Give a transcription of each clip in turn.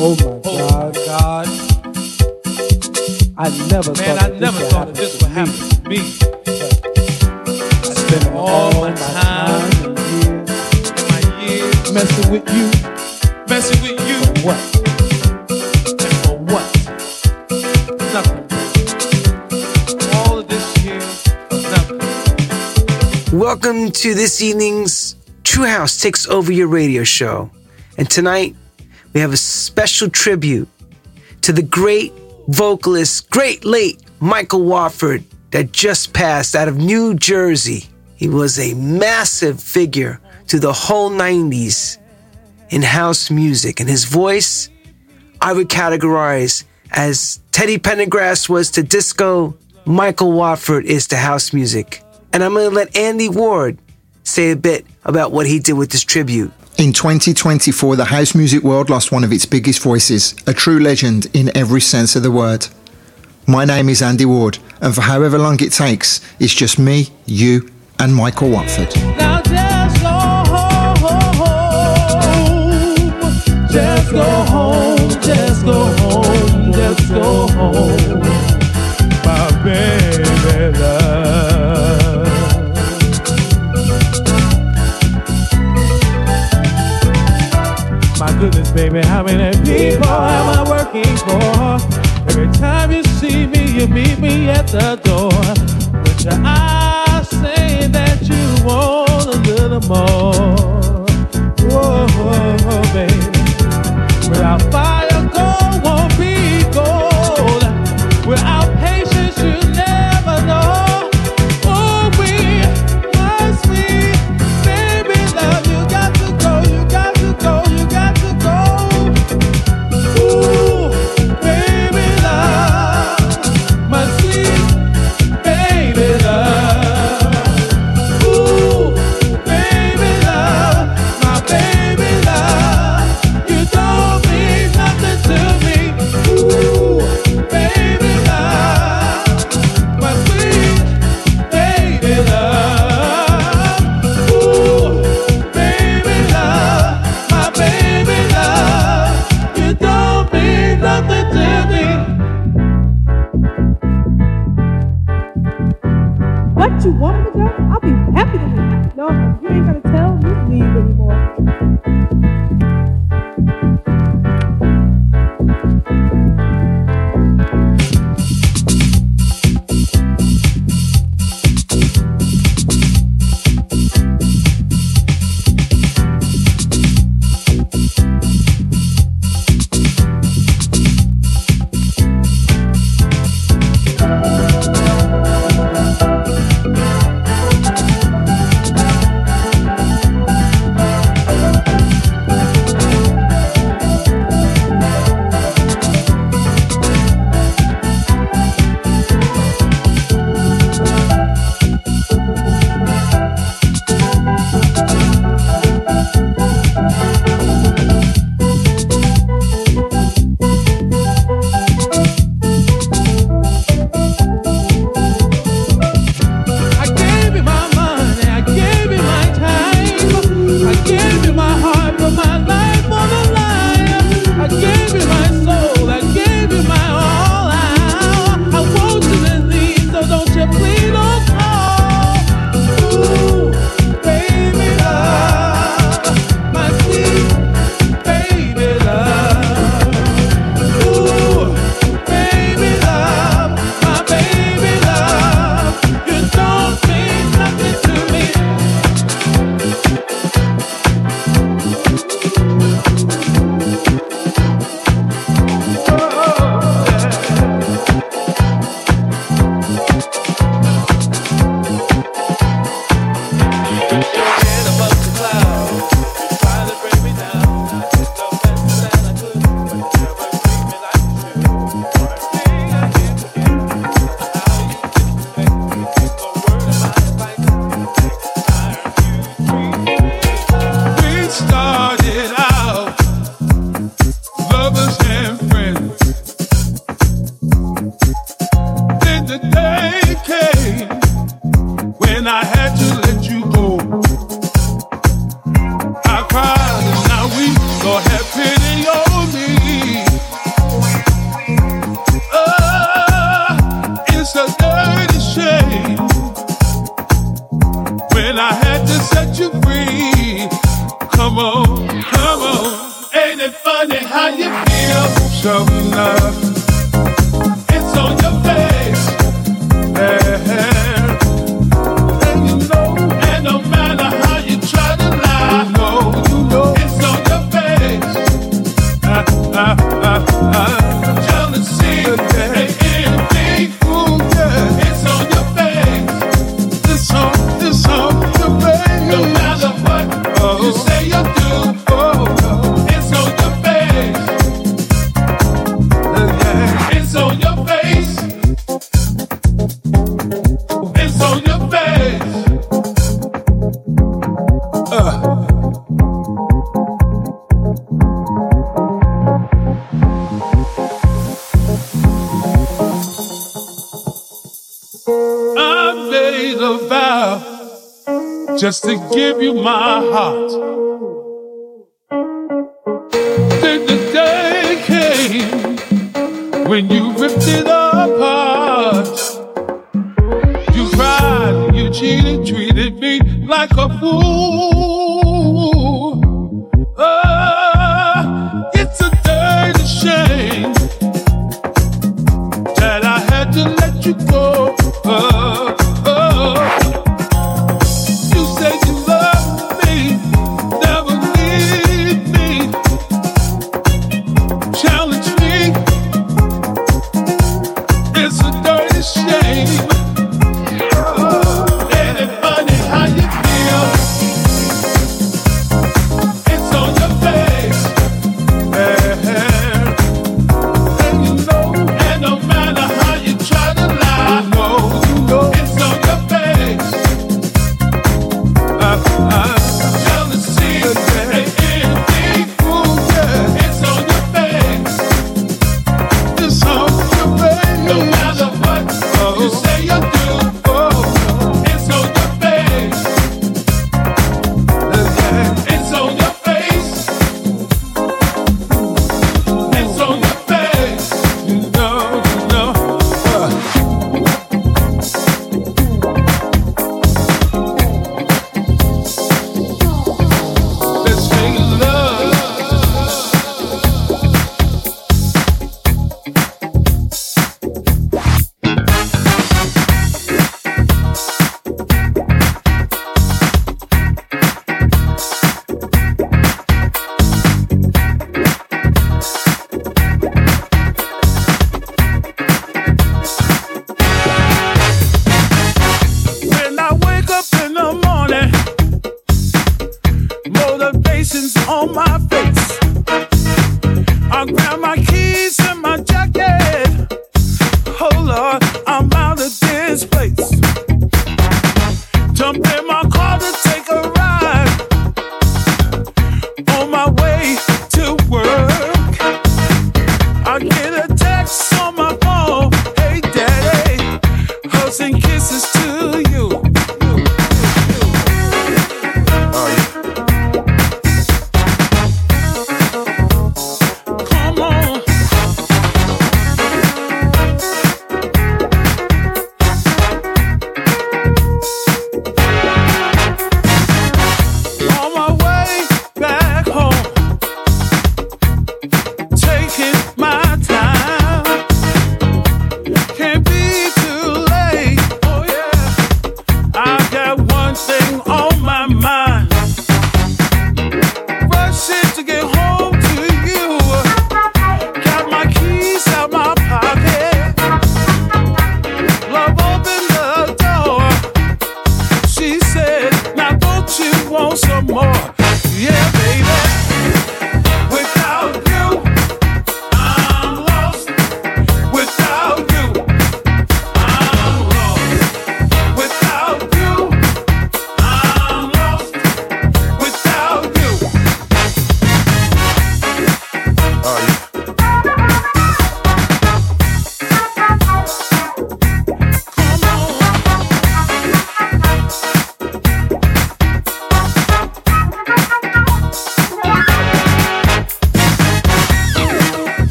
Oh my God. God. I never Man, thought I that never this thought would that this would happen to me. Spending all my time and years my years, messing with you. messing with you. For What? And for what? Nothing. All of this here nothing. Welcome to this evening's True House Takes Over Your Radio Show. And tonight, we have a special tribute to the great vocalist, great late Michael Watford, that just passed out of New Jersey. He was a massive figure to the whole 90s in house music, and his voice I would categorize as Teddy Pendergrass was to disco, Michael Watford is to house music. And I'm to let Andy Ward say a bit about what he did with this tribute. In 2024, the house music world lost one of its biggest voices, a true legend in every sense of the word. My name is Andy Ward, and for however long it takes, it's just me, you, and Michael Watford. Now just go home. Just go home. Just go home. Just go home. My baby goodness, baby, how many people am I working for? Every time you see me, you meet me at the door. With your eyes saying that you want a little more. Whoa, whoa, baby. Without fire,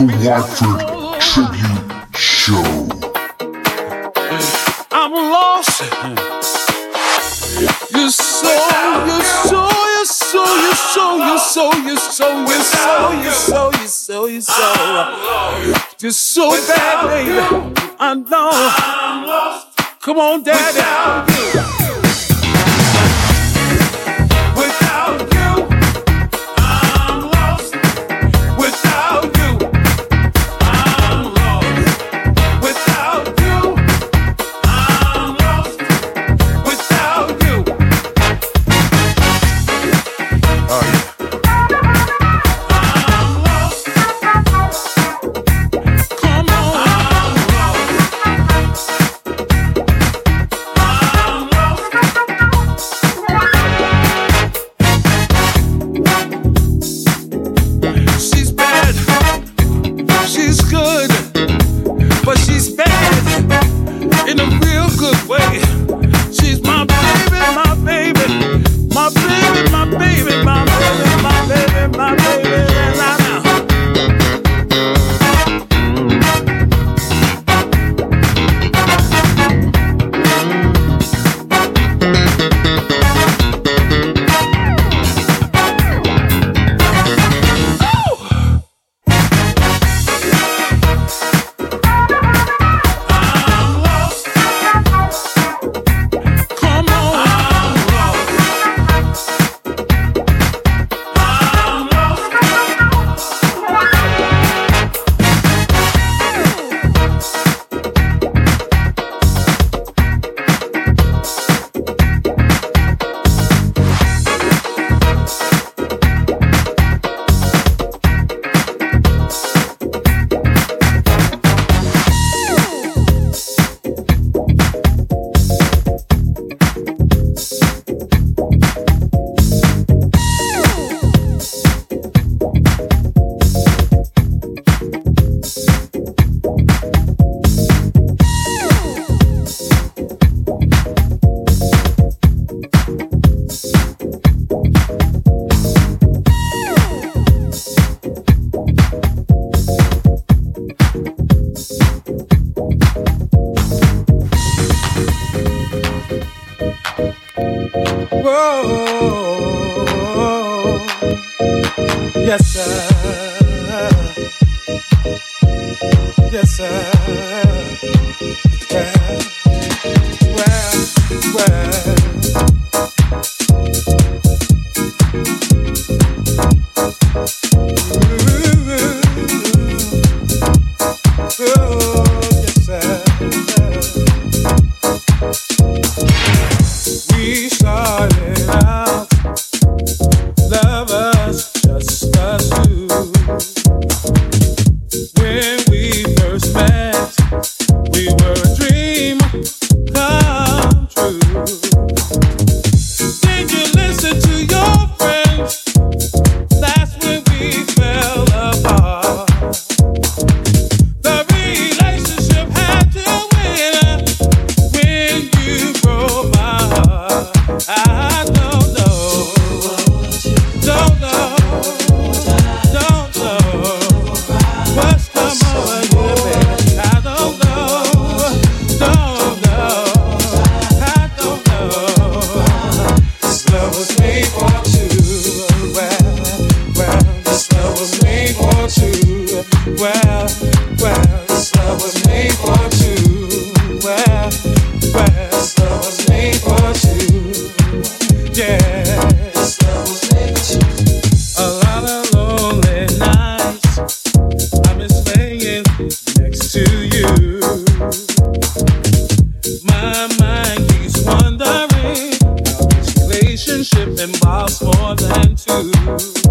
Michael Waffle. Relationship involves more than two.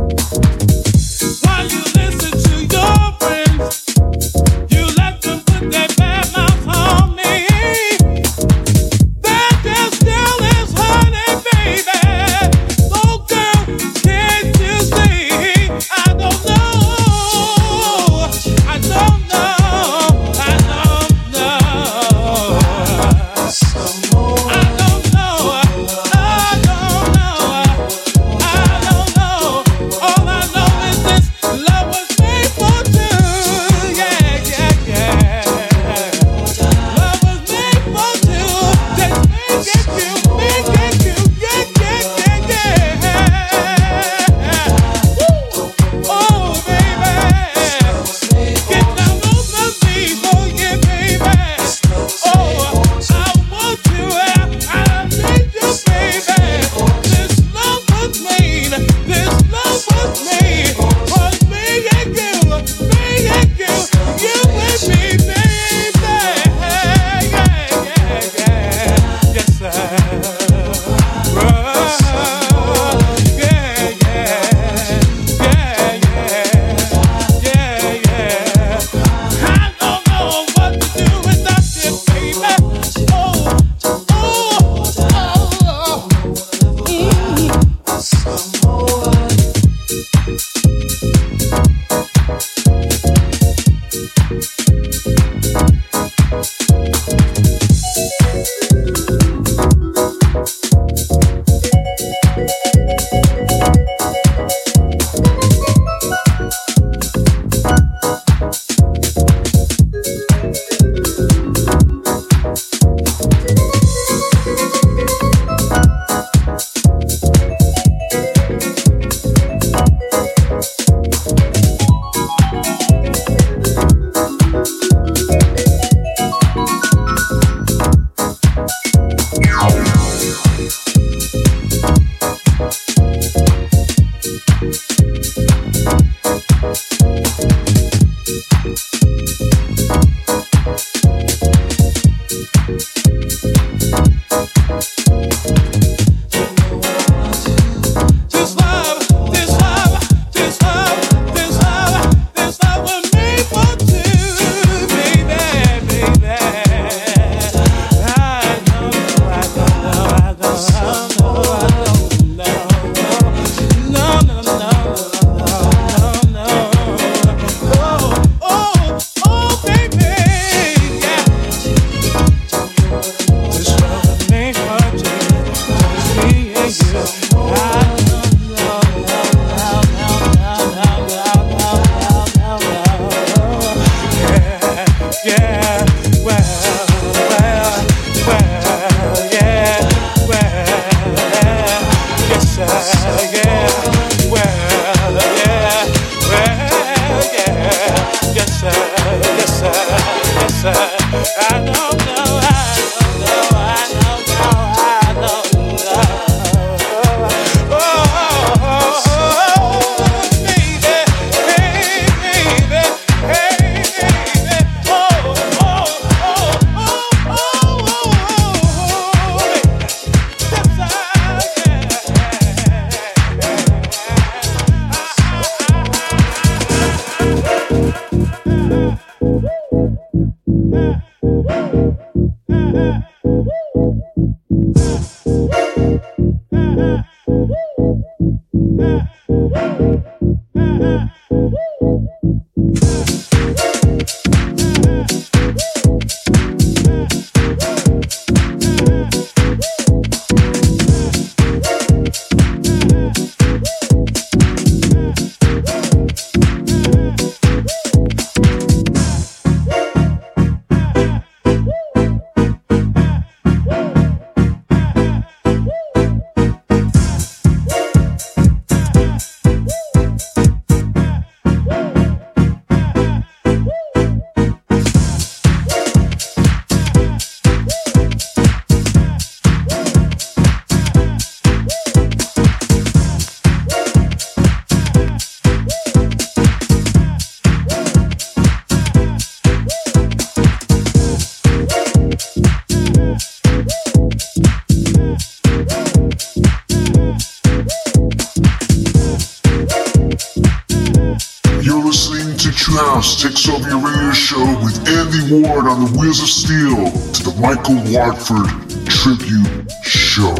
Ward on the Wheels of Steel to the Michael Watford Tribute Show.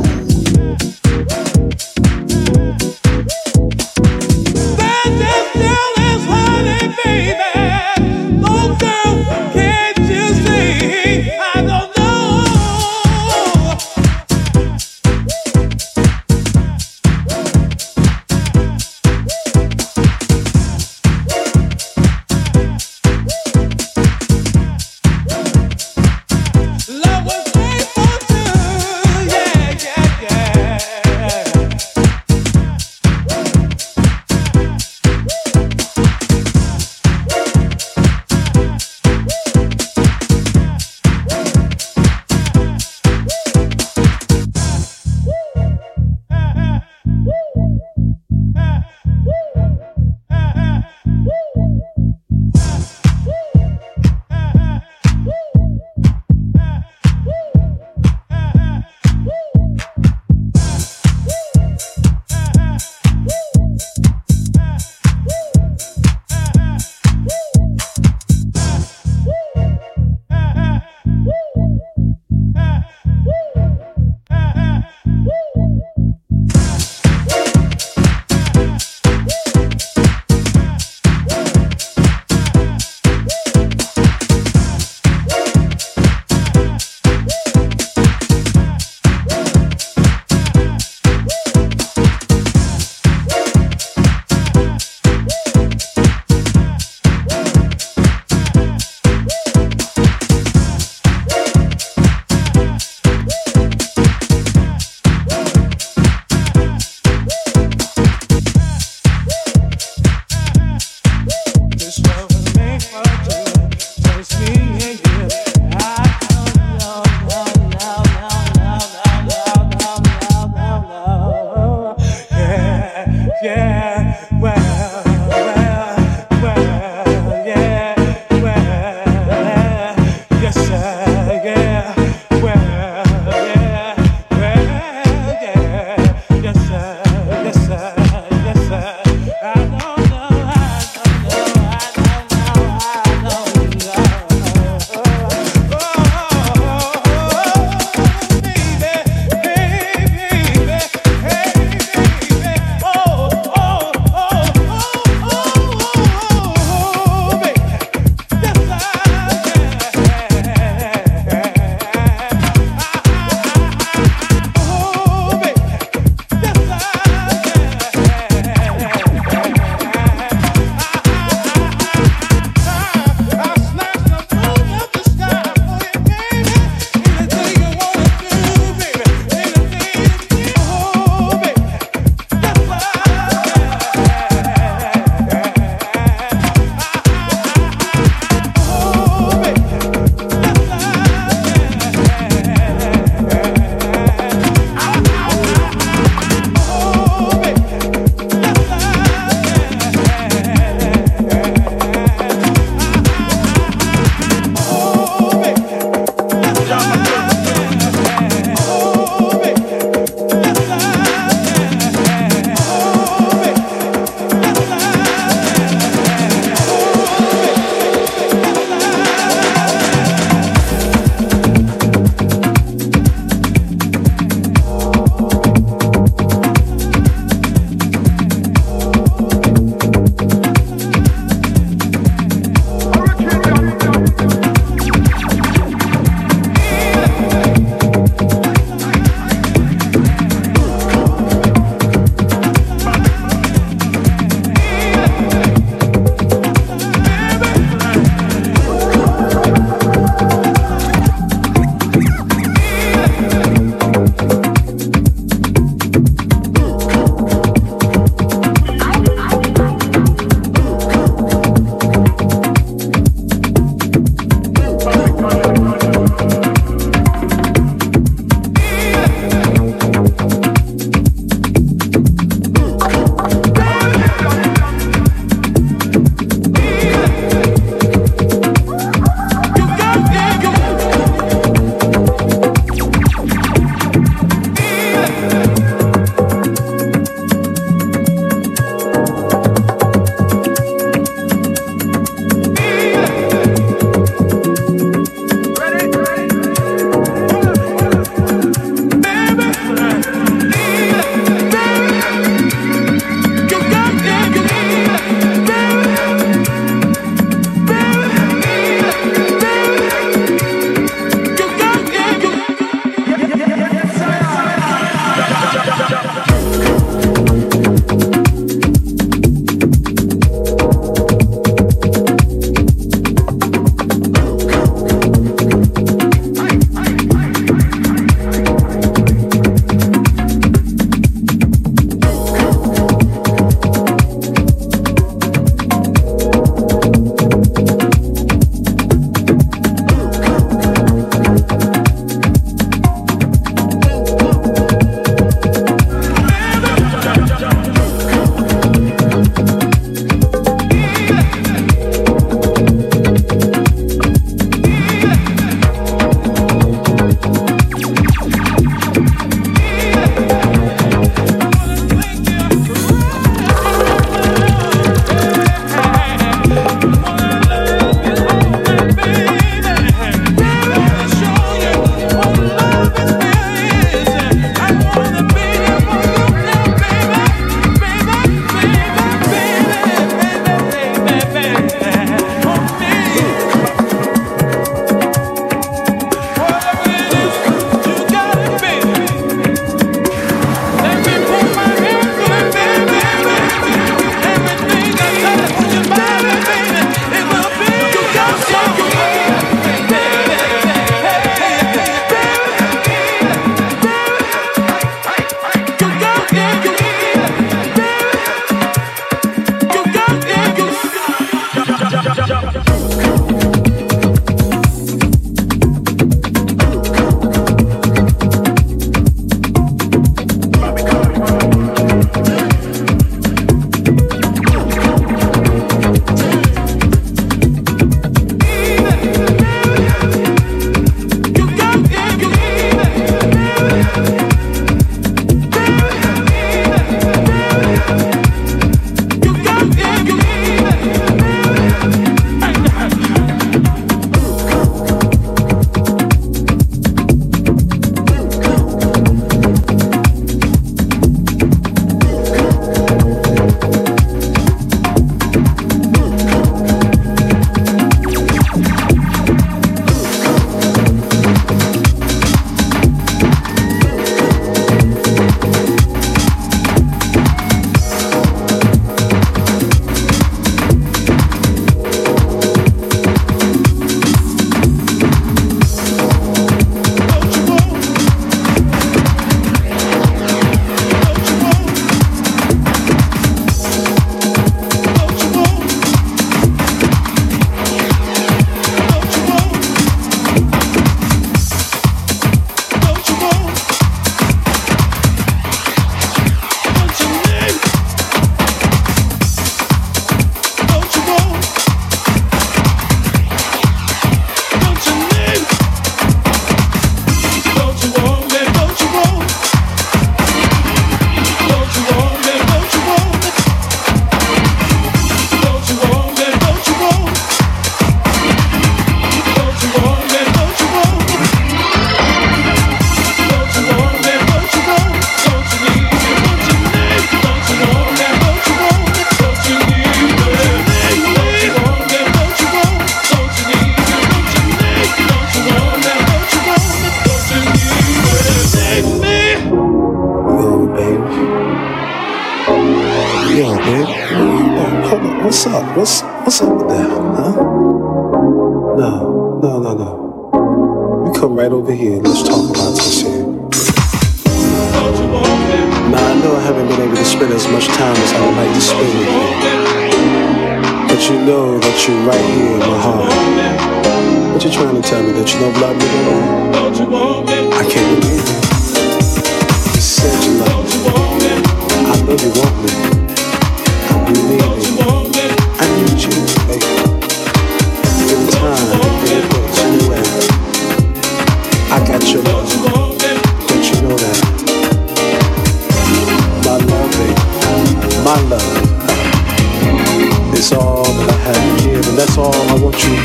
That's all I want you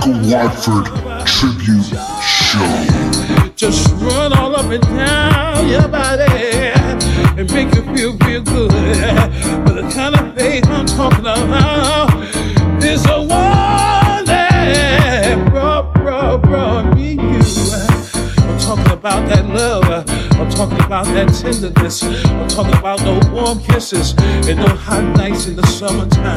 Michael Watford Tribute about that tenderness. I'm talking about those warm kisses and those hot nights in the summertime.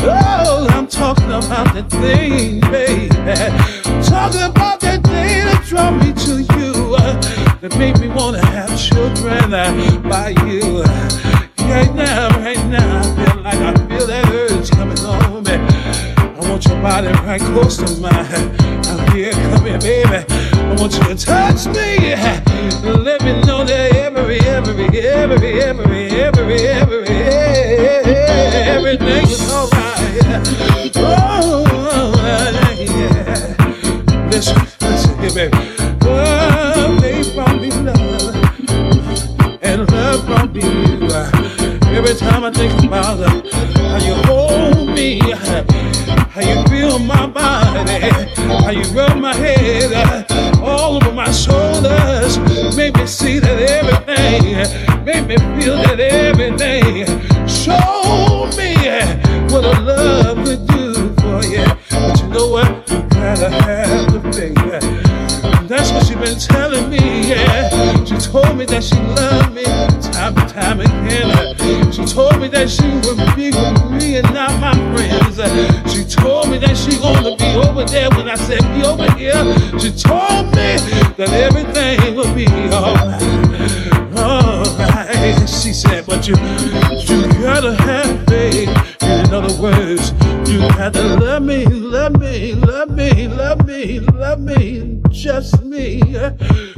Oh, I'm talking about that thing, baby. I'm talking about that thing that draw me to you. uh, That made me wanna have children uh, by you. Right now, right now, I feel like I feel that urge coming on me. I want your body right close to mine. Come here, come here, baby. I want you to touch me. Let me know that every, every, every, every, every, every, everything is alright. Oh, yeah. Listen, listen here, baby. Oh, they brought me love, and love brought you. Every time I think about uh, how you hold me, how you feel my body, how you rub my head all over my shoulders, Made me see that everything, made me feel that everything. Show me what a love would do for you. But you know what? You gotta have the faith. That's what she been telling me, yeah. She told me that she loved me time and time again. She told me that she would be with me and not my friends. She told me that she gonna be over there when I said be over here. She told me that everything will be alright. Alright. She said, but you you gotta have faith. In other words, you gotta love me, love me, love me, love me, love me, just me,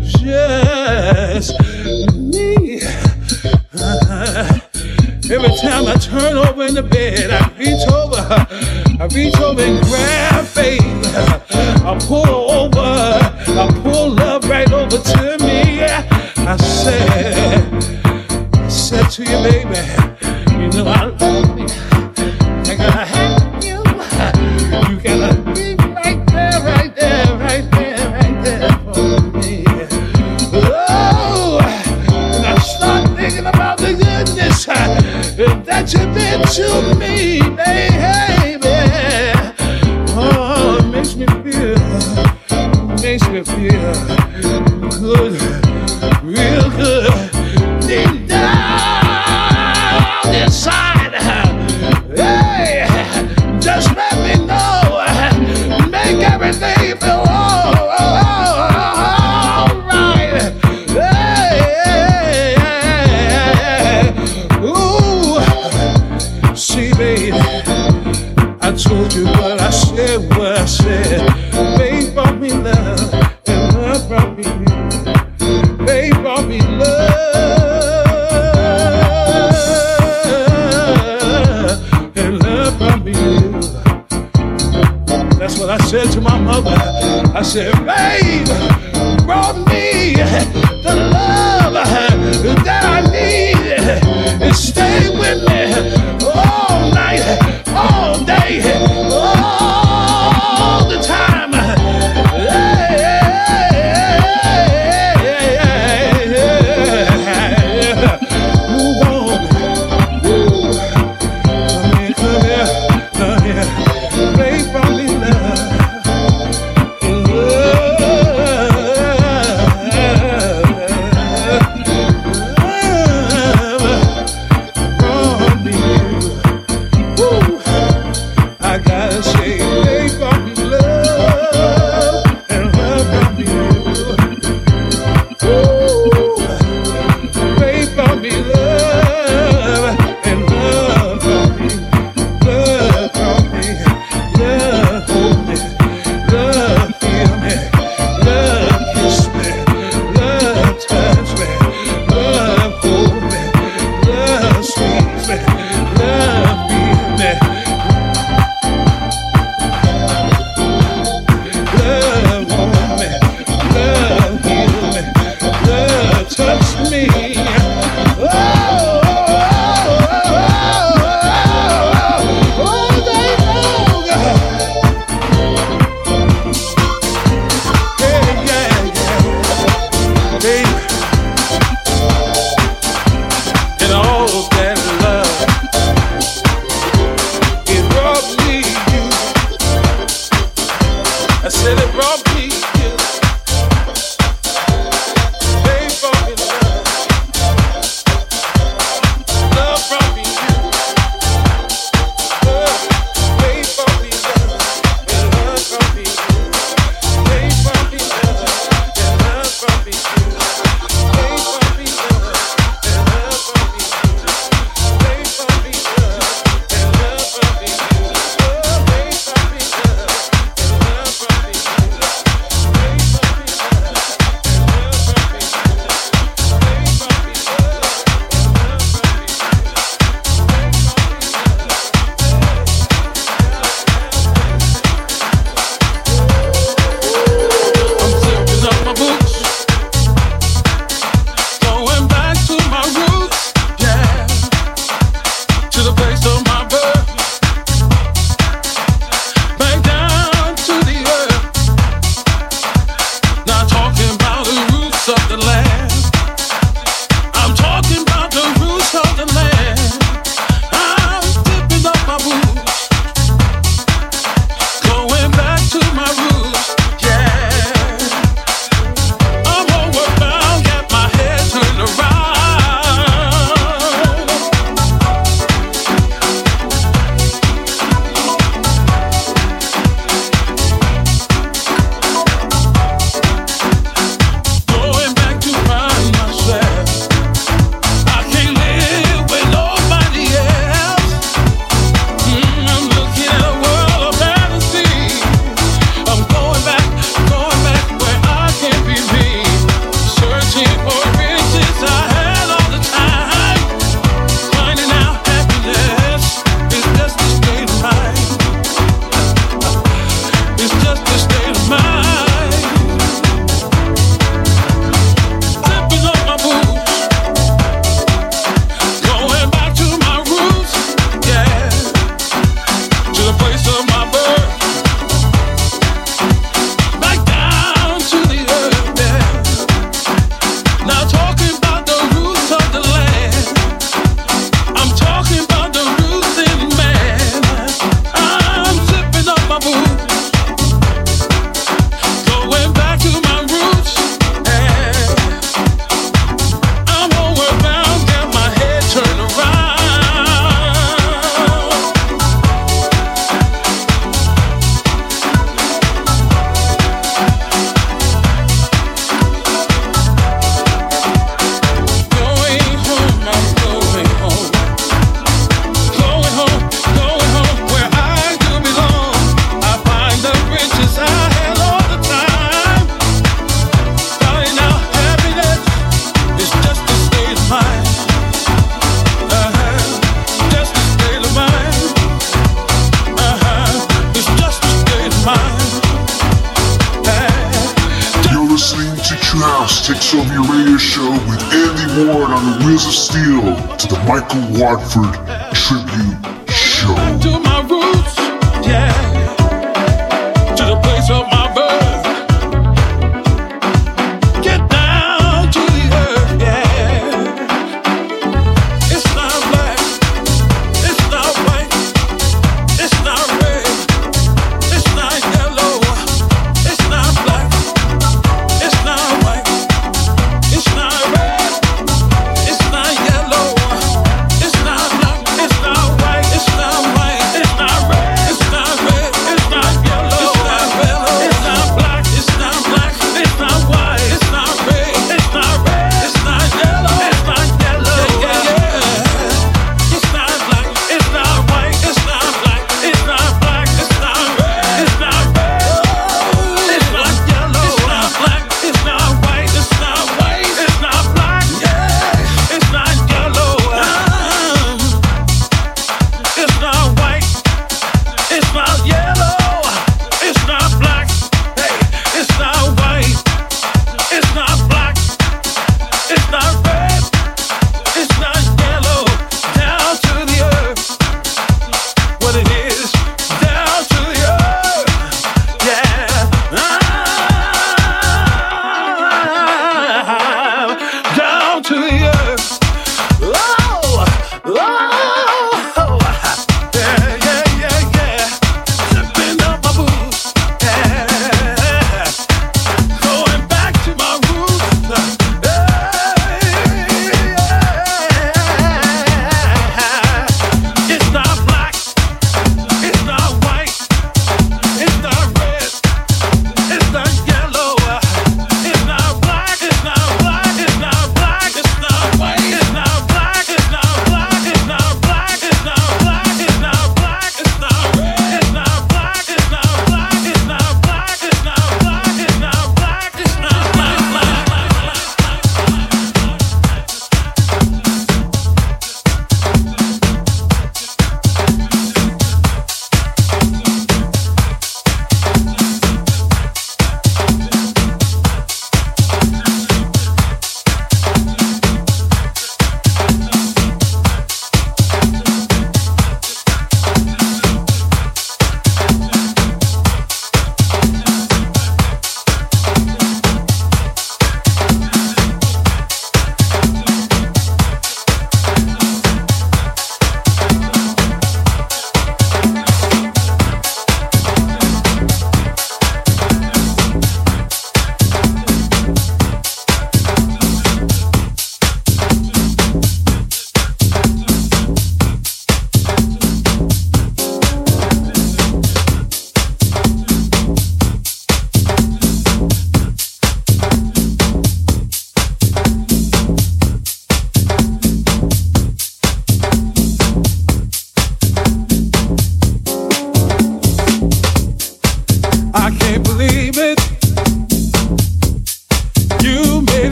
just me. Uh-huh. Every time I turn over in the bed, I reach over, I reach over and grab faith. I pull over, I pull love right over to me. I said, I said to you, baby, you know I love you. I gotta have you. You gotta be right there, right there, right there, right there for me. Oh, and I start thinking about the goodness uh, that you've been to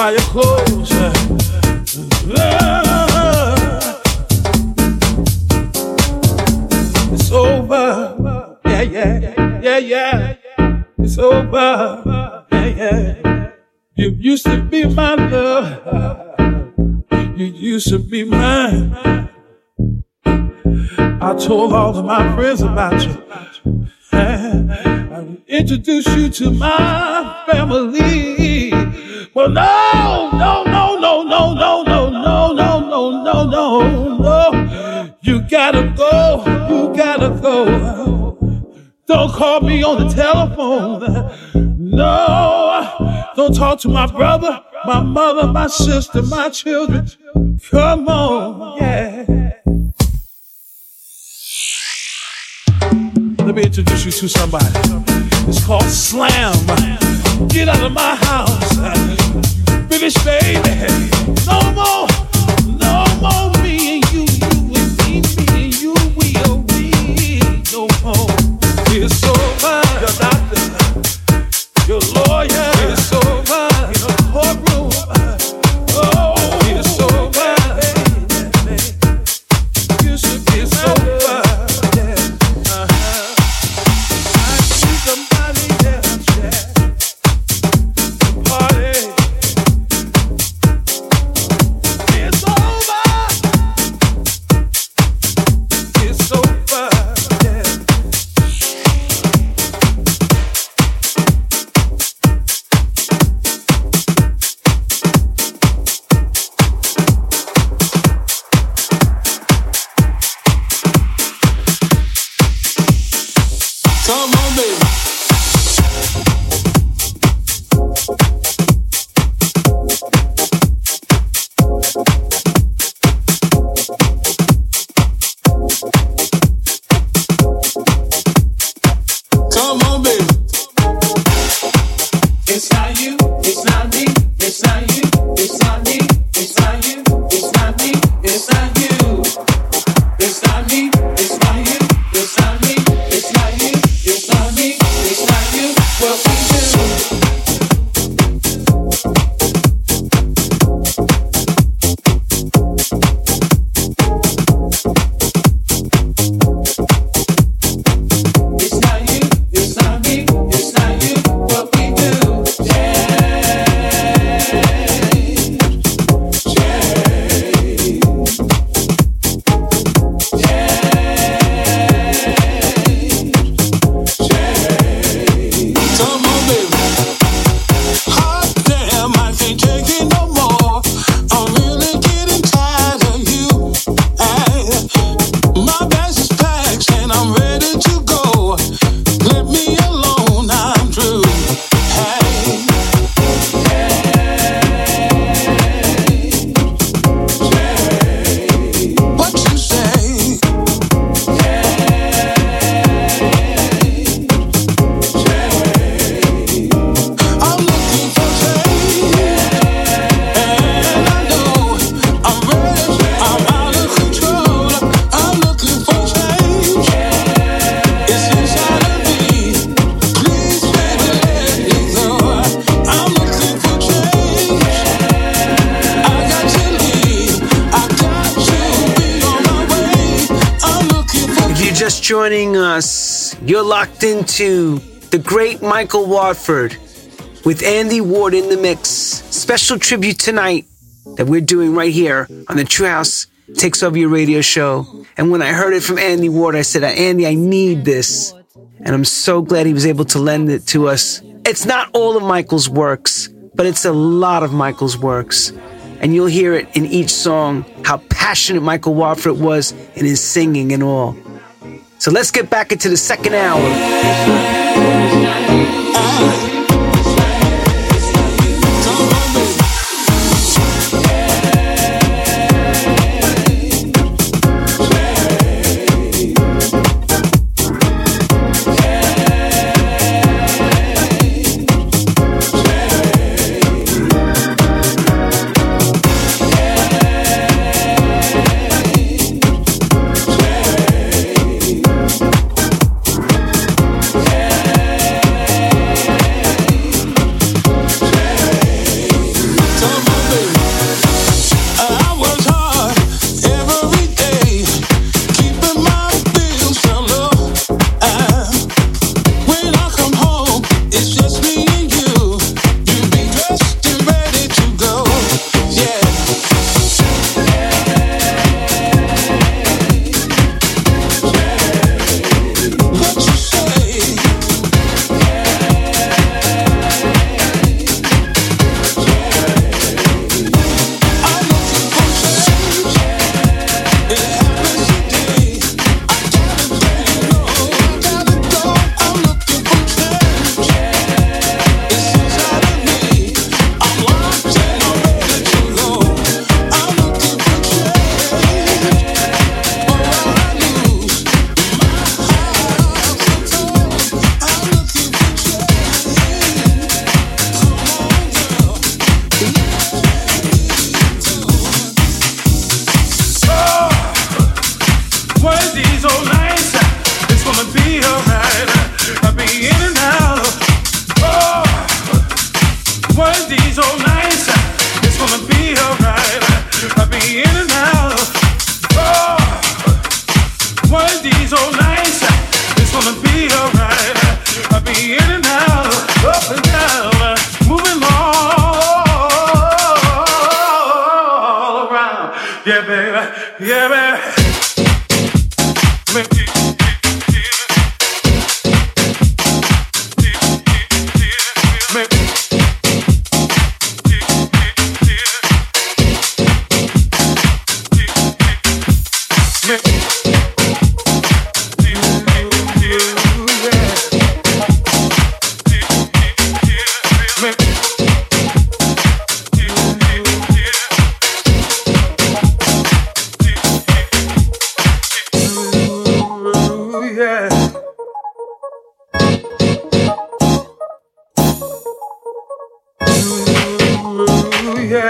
buy your clothes. Ah. It's over. Yeah, yeah, yeah, yeah. It's over. Yeah, yeah. You used to be my love. You used to be mine. I told all of my friends about you. I introduced you to my family. Well, no, no, no, no, no, no, no, no, no, no, no, no, no. You gotta go. You gotta go. Don't call me on the telephone. No. Don't talk to my brother, my mother, my sister, my children. Come on, yeah. Let me introduce you to somebody. It's called Slam. Get out of my house. British baby. No more. No more me and you. You and me. Me and you. We are we. No more. It's over. Your doctor. Your lawyer. Joining us, you're locked into the great Michael Watford with Andy Ward in the mix. Special tribute tonight that we're doing right here on the True House Takes Over Your Radio Show. And when I heard it from Andy Ward, I said, Andy, I need this. And I'm so glad he was able to lend it to us. It's not all of Michael's works, but it's a lot of Michael's works. And you'll hear it in each song how passionate Michael Watford was in his singing and all. So let's get back into the second hour. Oh,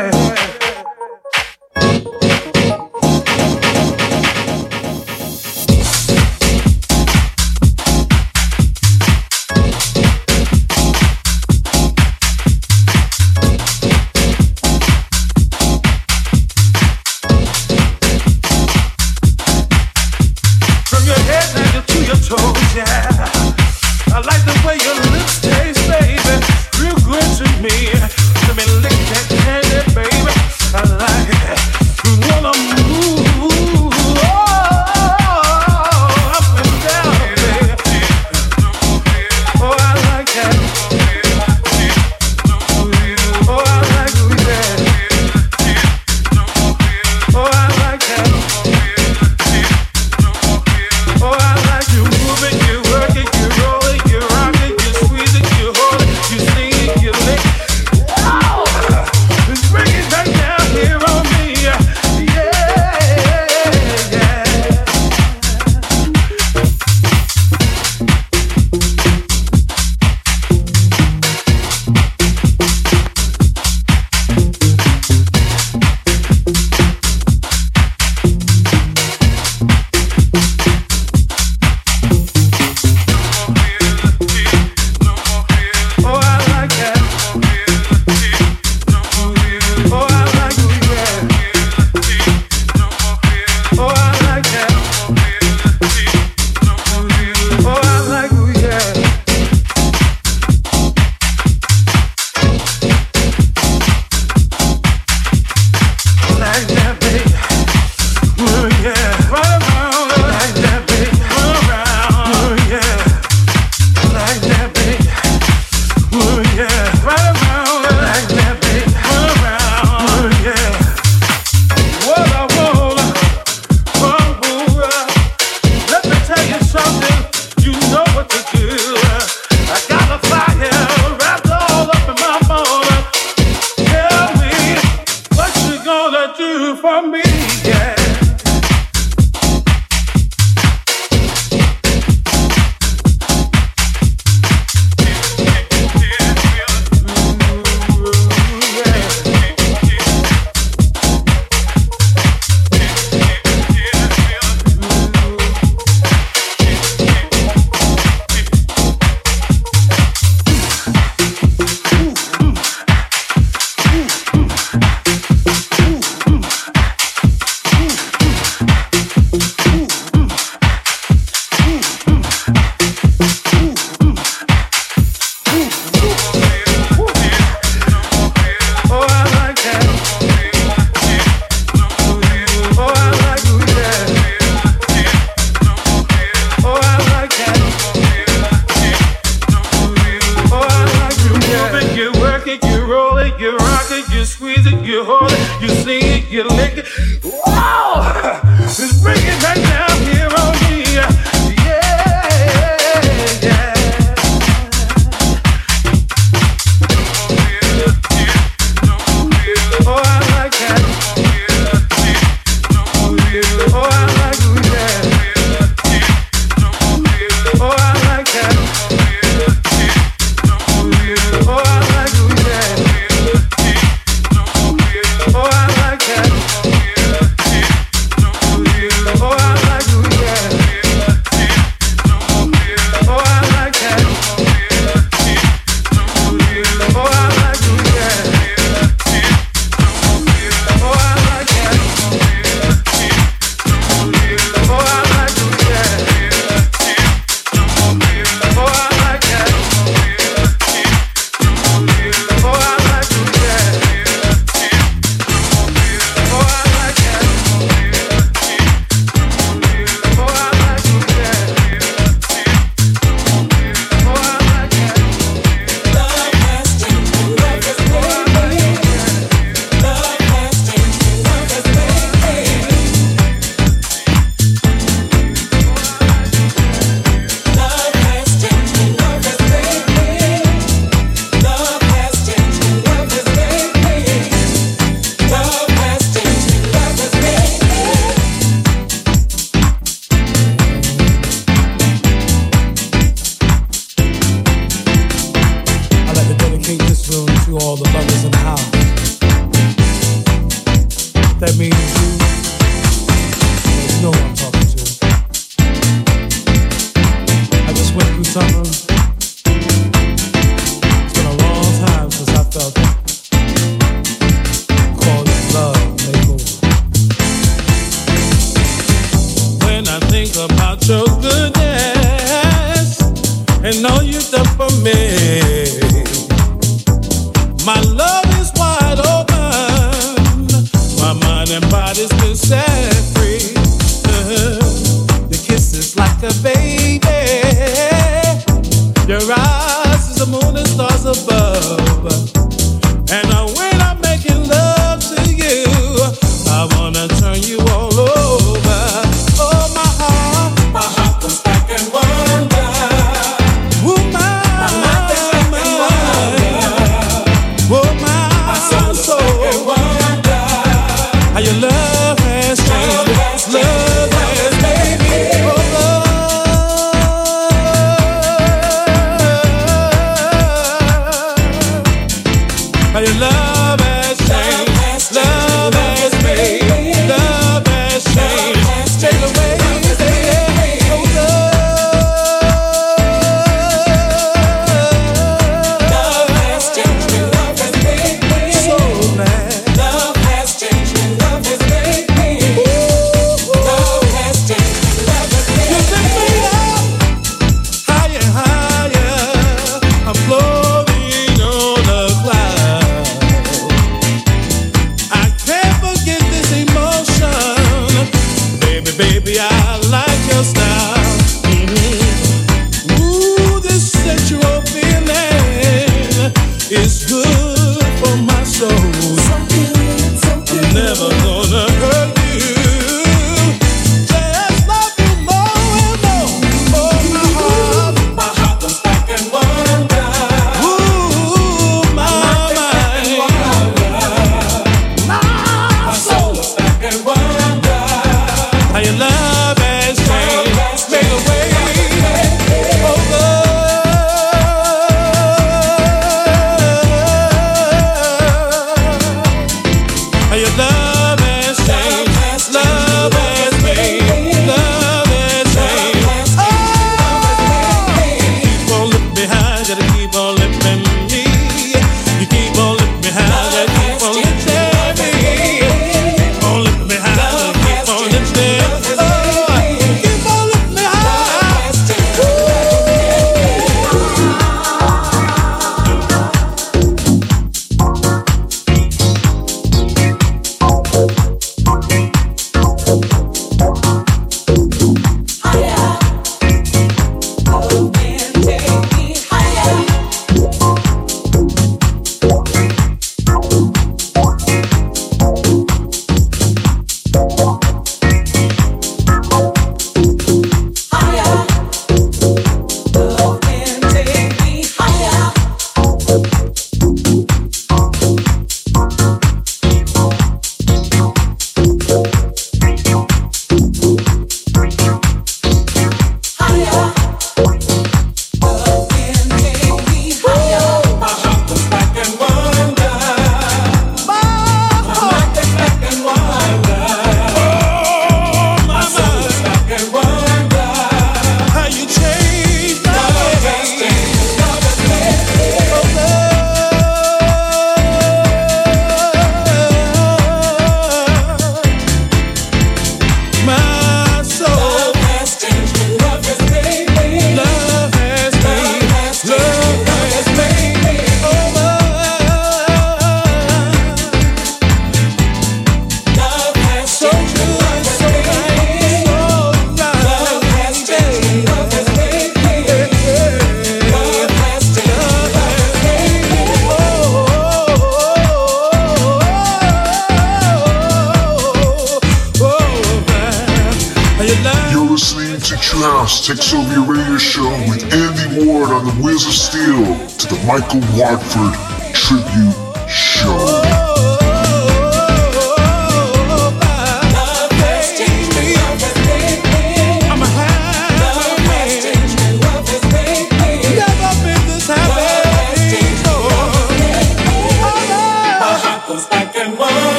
I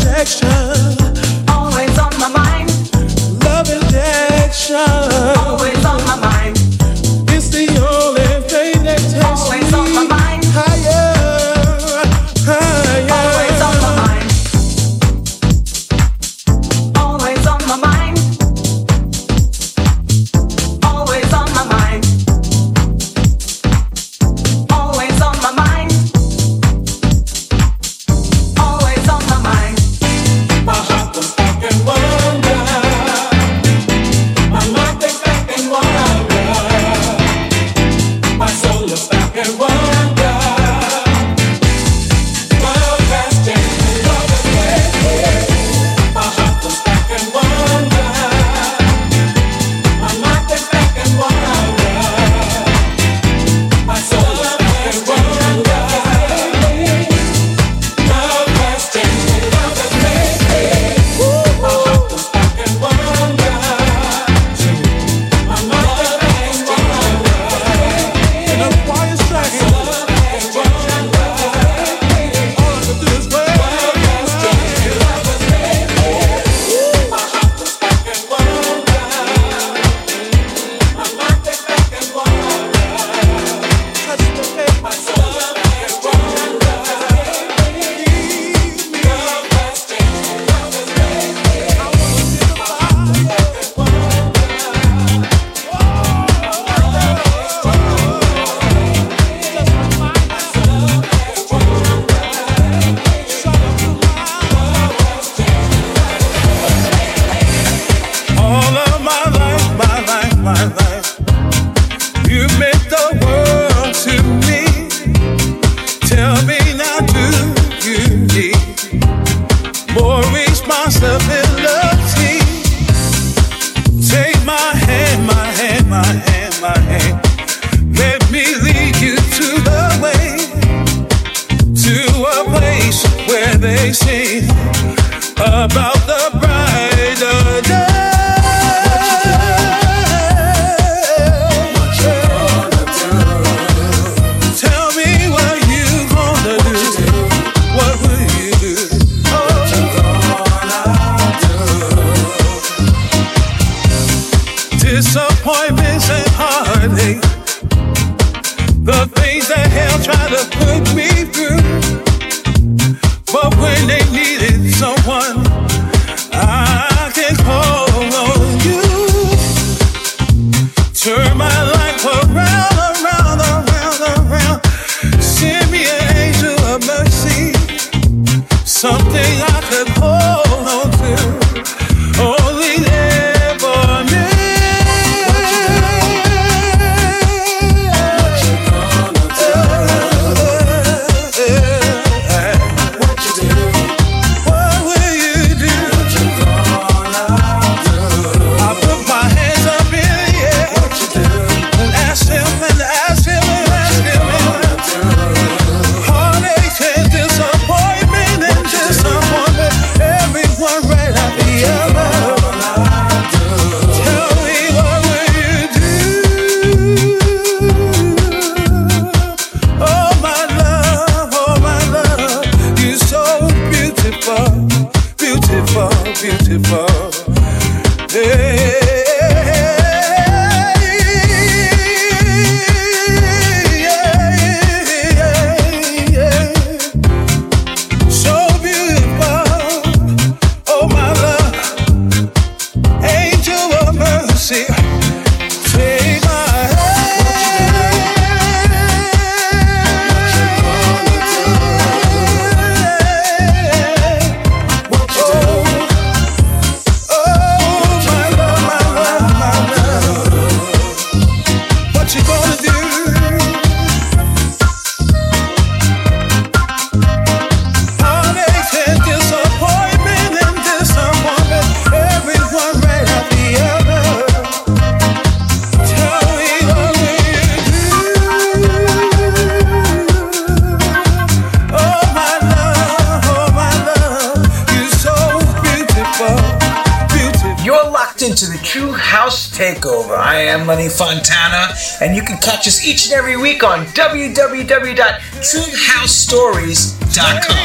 Injection. Always on my mind. Love injection. Always beautiful. Catch us each and every week on www.truehousestories.com.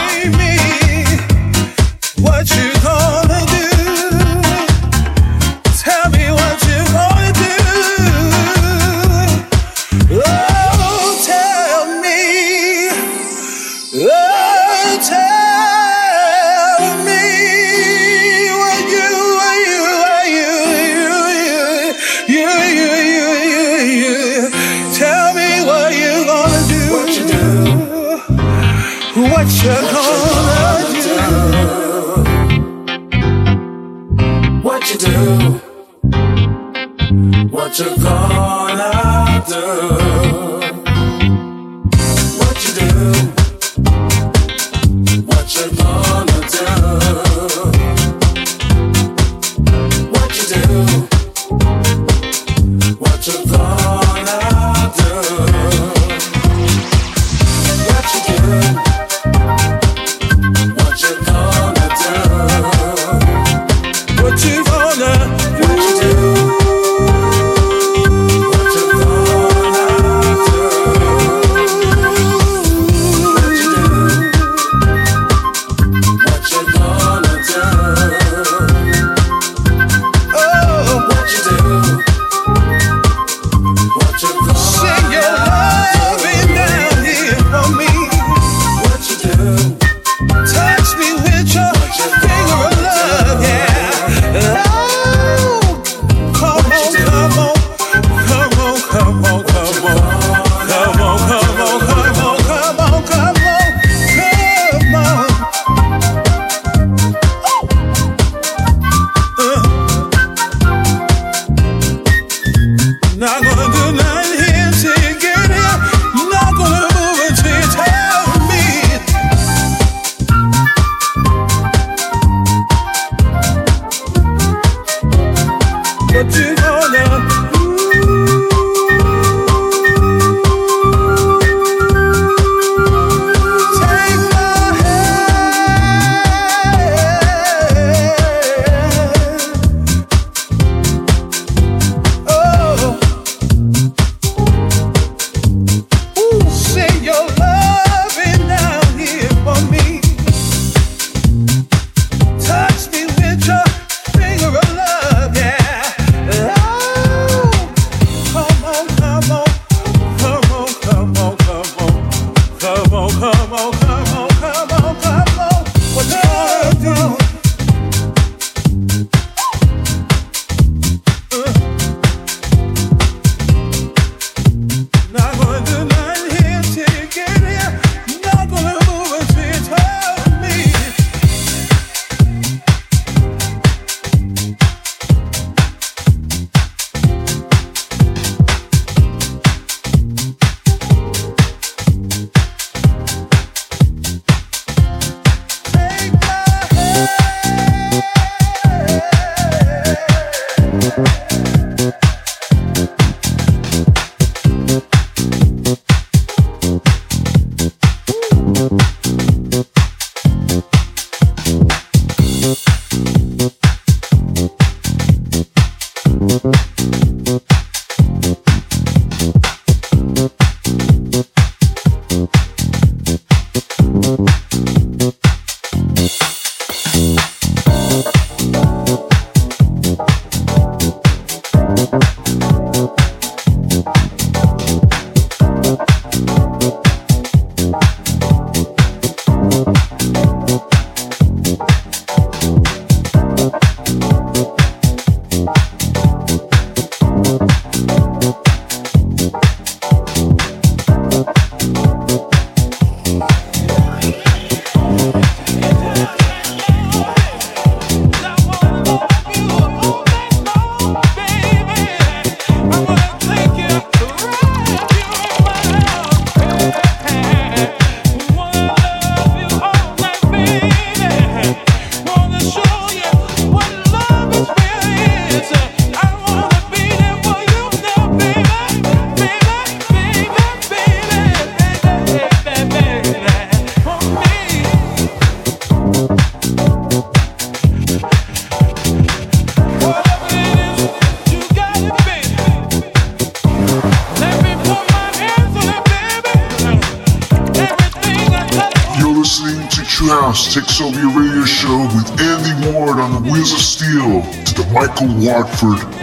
Soviet Radio Show with Andy Ward on the Wheels of Steel to the Michael Watford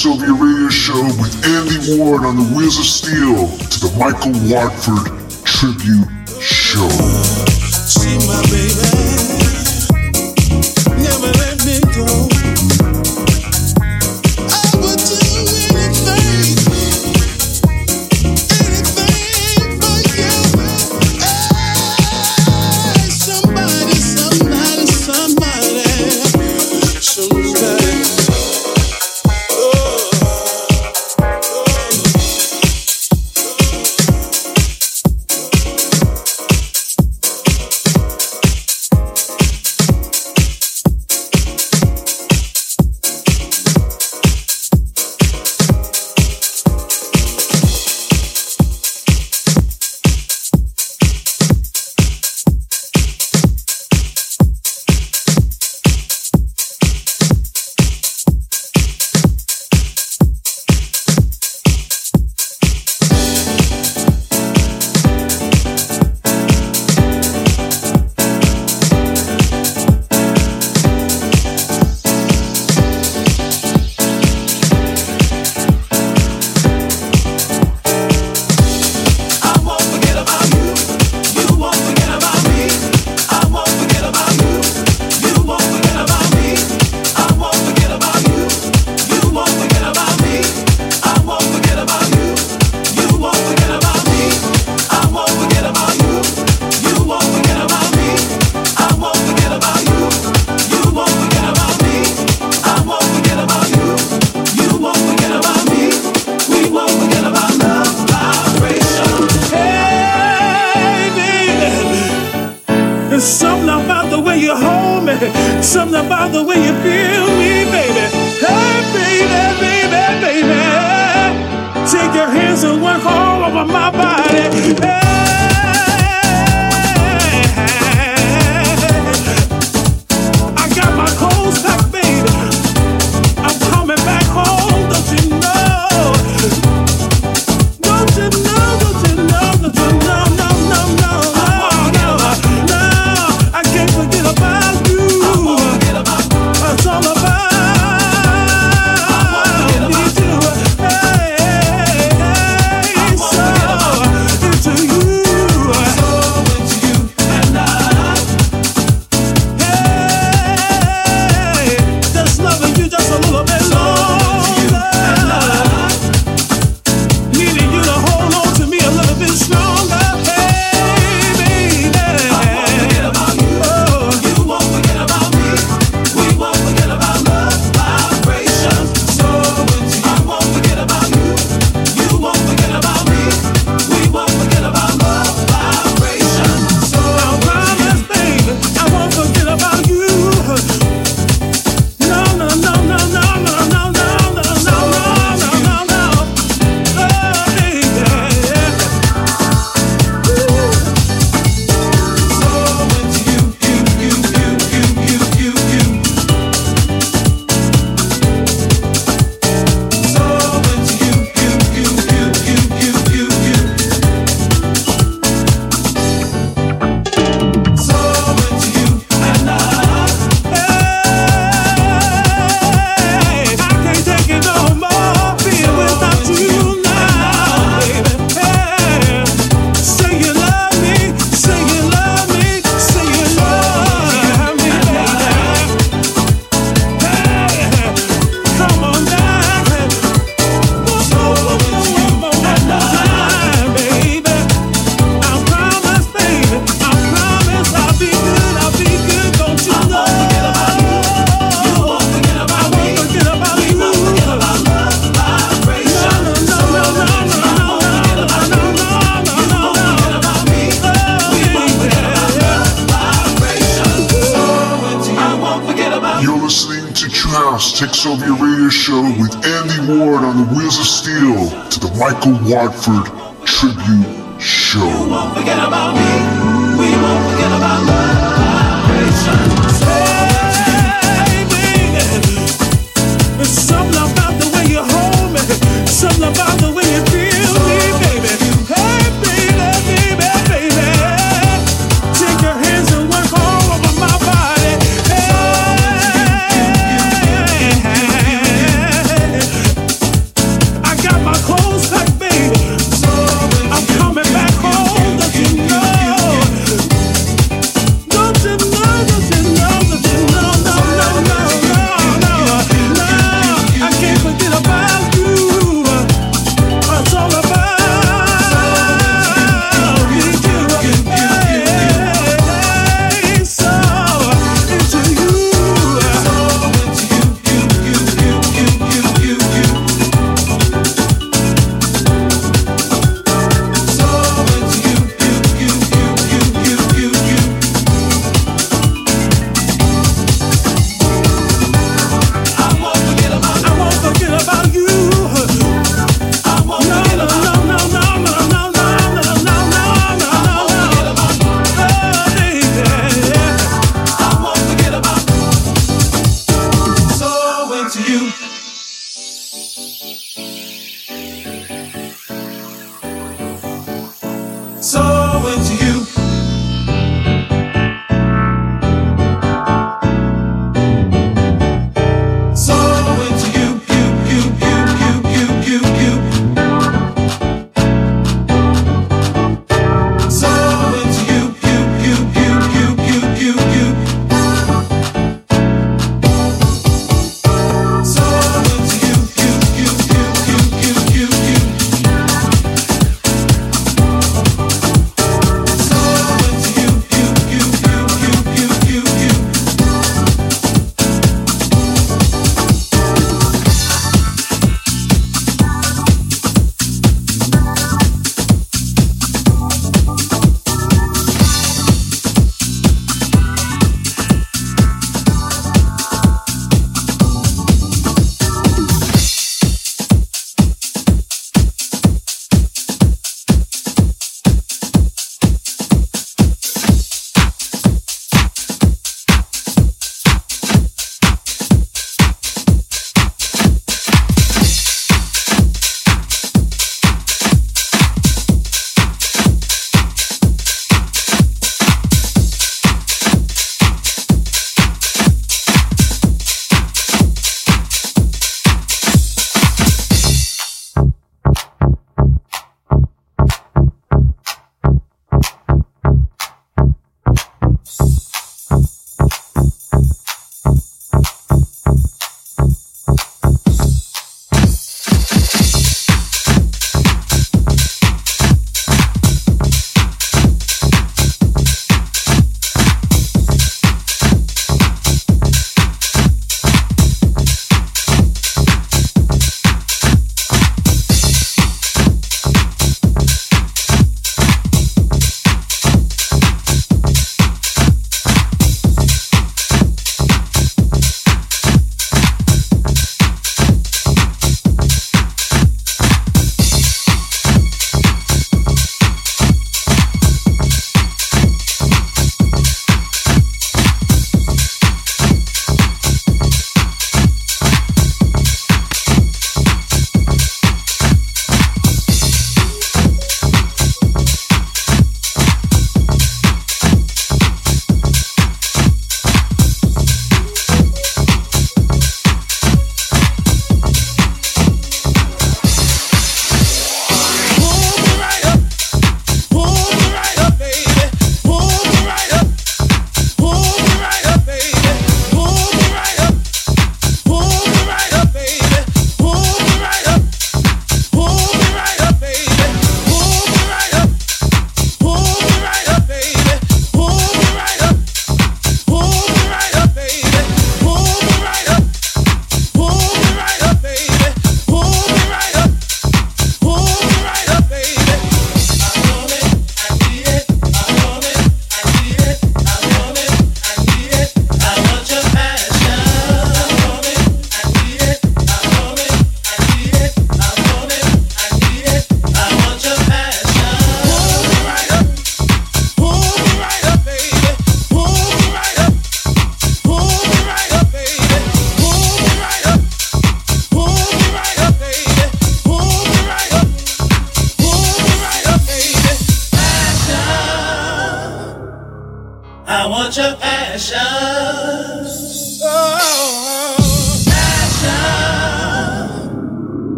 Soviet Radio Show with Andy Ward on the Wheels of Steel to the Michael Watford Tribute. Food.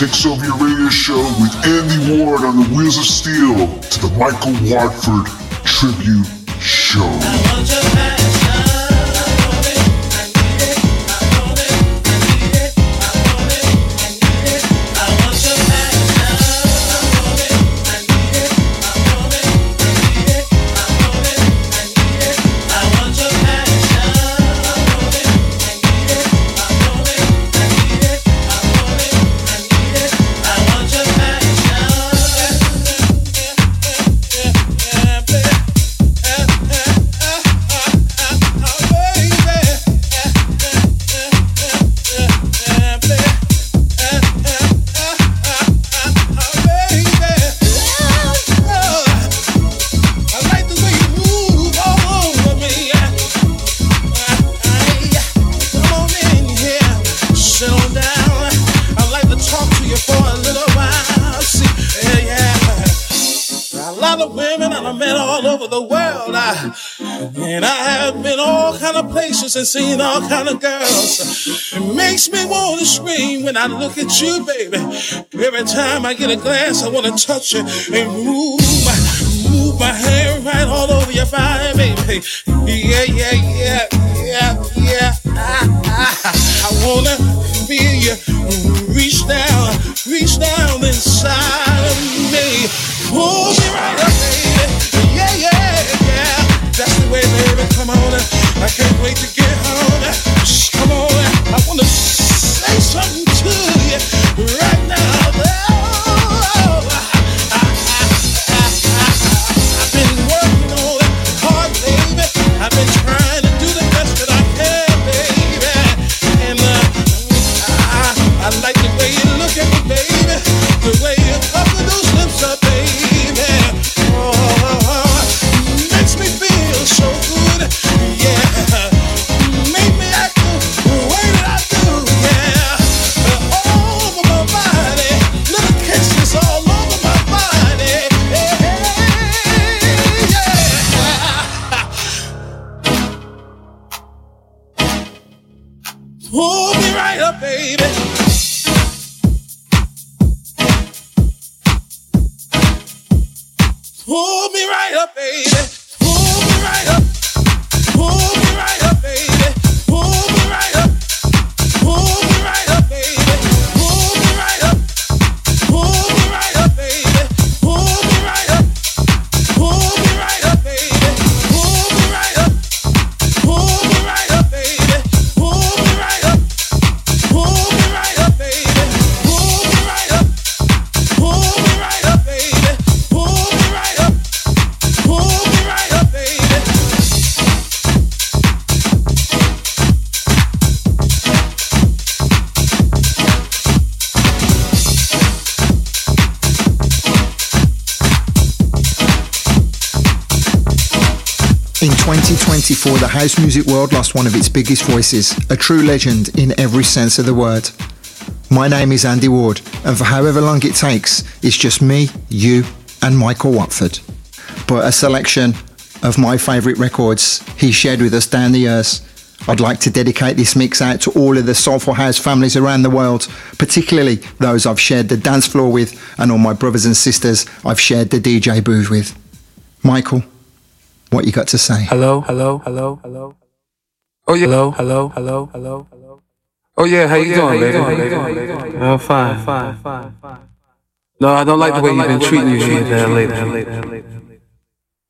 Takes Over Your Radio Show with Andy Ward on the Wheels of Steel to the Michael Watford Tribute Show. and seen all kind of girls. It makes me want to scream when I look at you, baby. Every time I get a glance, I want to touch you and move my, move my hair right all over your body, baby. Yeah, yeah, yeah 1984, the house music world lost one of its biggest voices, a true legend in every sense of the word. My name is Andy Ward, and for however long it takes, it's just me, you, and Michael Watford. But a selection of my favourite records he shared with us down the years. I'd like to dedicate this mix out to all of the Soulful House families around the world, particularly those I've shared the dance floor with and all my brothers and sisters I've shared the DJ booth with. Michael, what you got to say. Hello, hello, hello, hello. Oh yeah, hello, hello, hello, hello, hello. Oh yeah, how you doing, baby? I'm fine, fine, fine, fine. No, I don't like the way you've been treating me, down lately.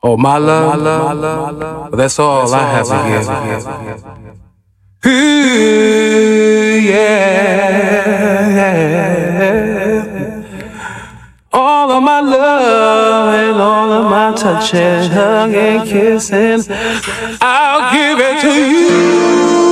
Oh, my love, my love. That's all I have to give. Ooh, yeah. All of my love and my touching, hugging, kissing, I'll give it to you.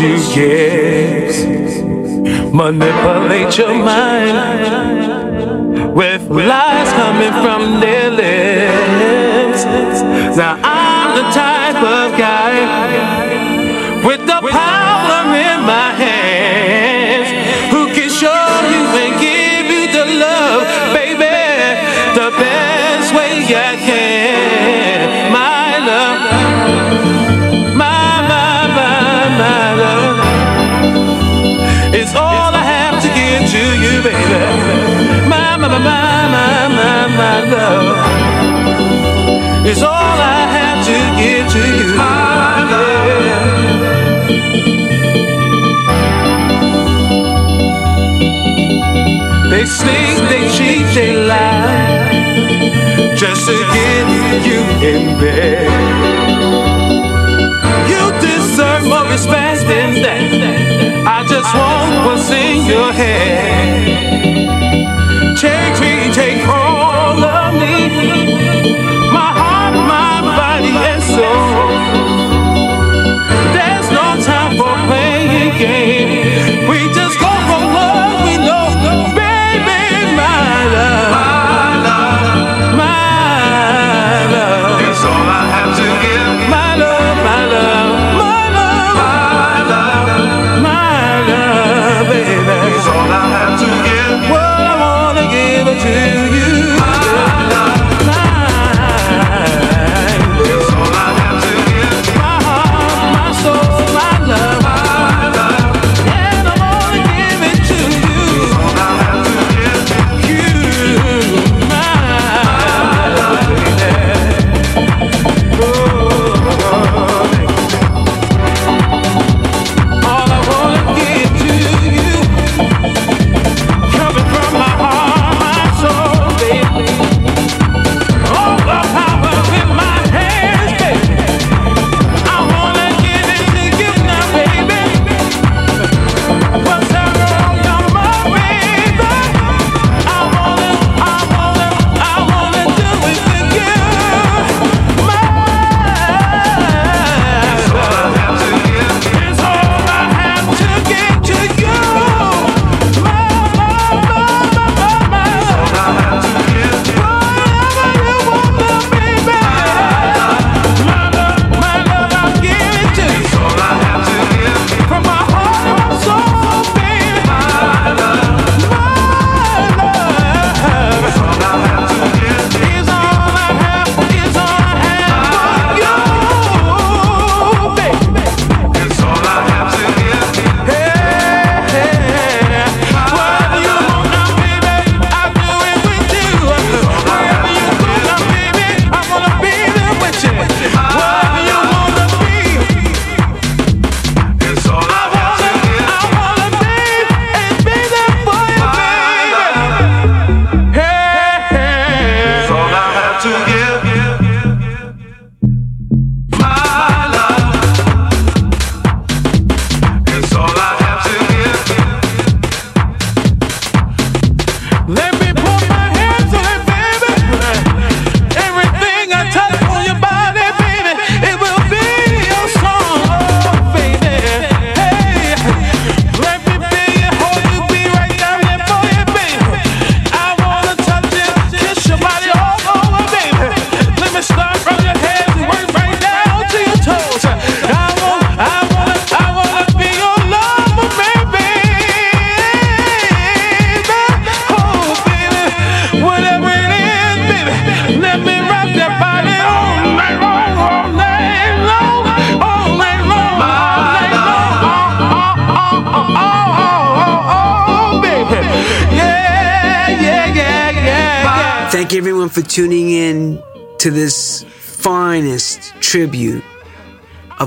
You yes, manipulate your mind with lies coming from their lips. Now I'm the type of guy my, my love is all I have to give to you. They sneak, they cheat, they lie just to get you in bed. You deserve more respect than that. I just want what's in your head. Take me, take all of me, my heart, my body, and soul. Oh. to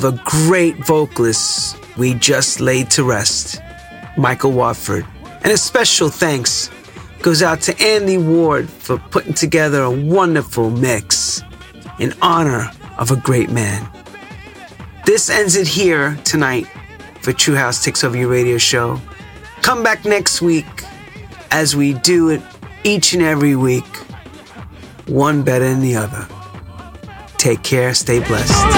a great vocalist we just laid to rest, Michael Watford. And a special thanks goes out to Andy Ward for putting together a wonderful mix in honor of a great man. This ends it here tonight for True House Takes Over Your Radio Show. Come back next week as we do it each and every week, one better than the other. Take care, stay blessed.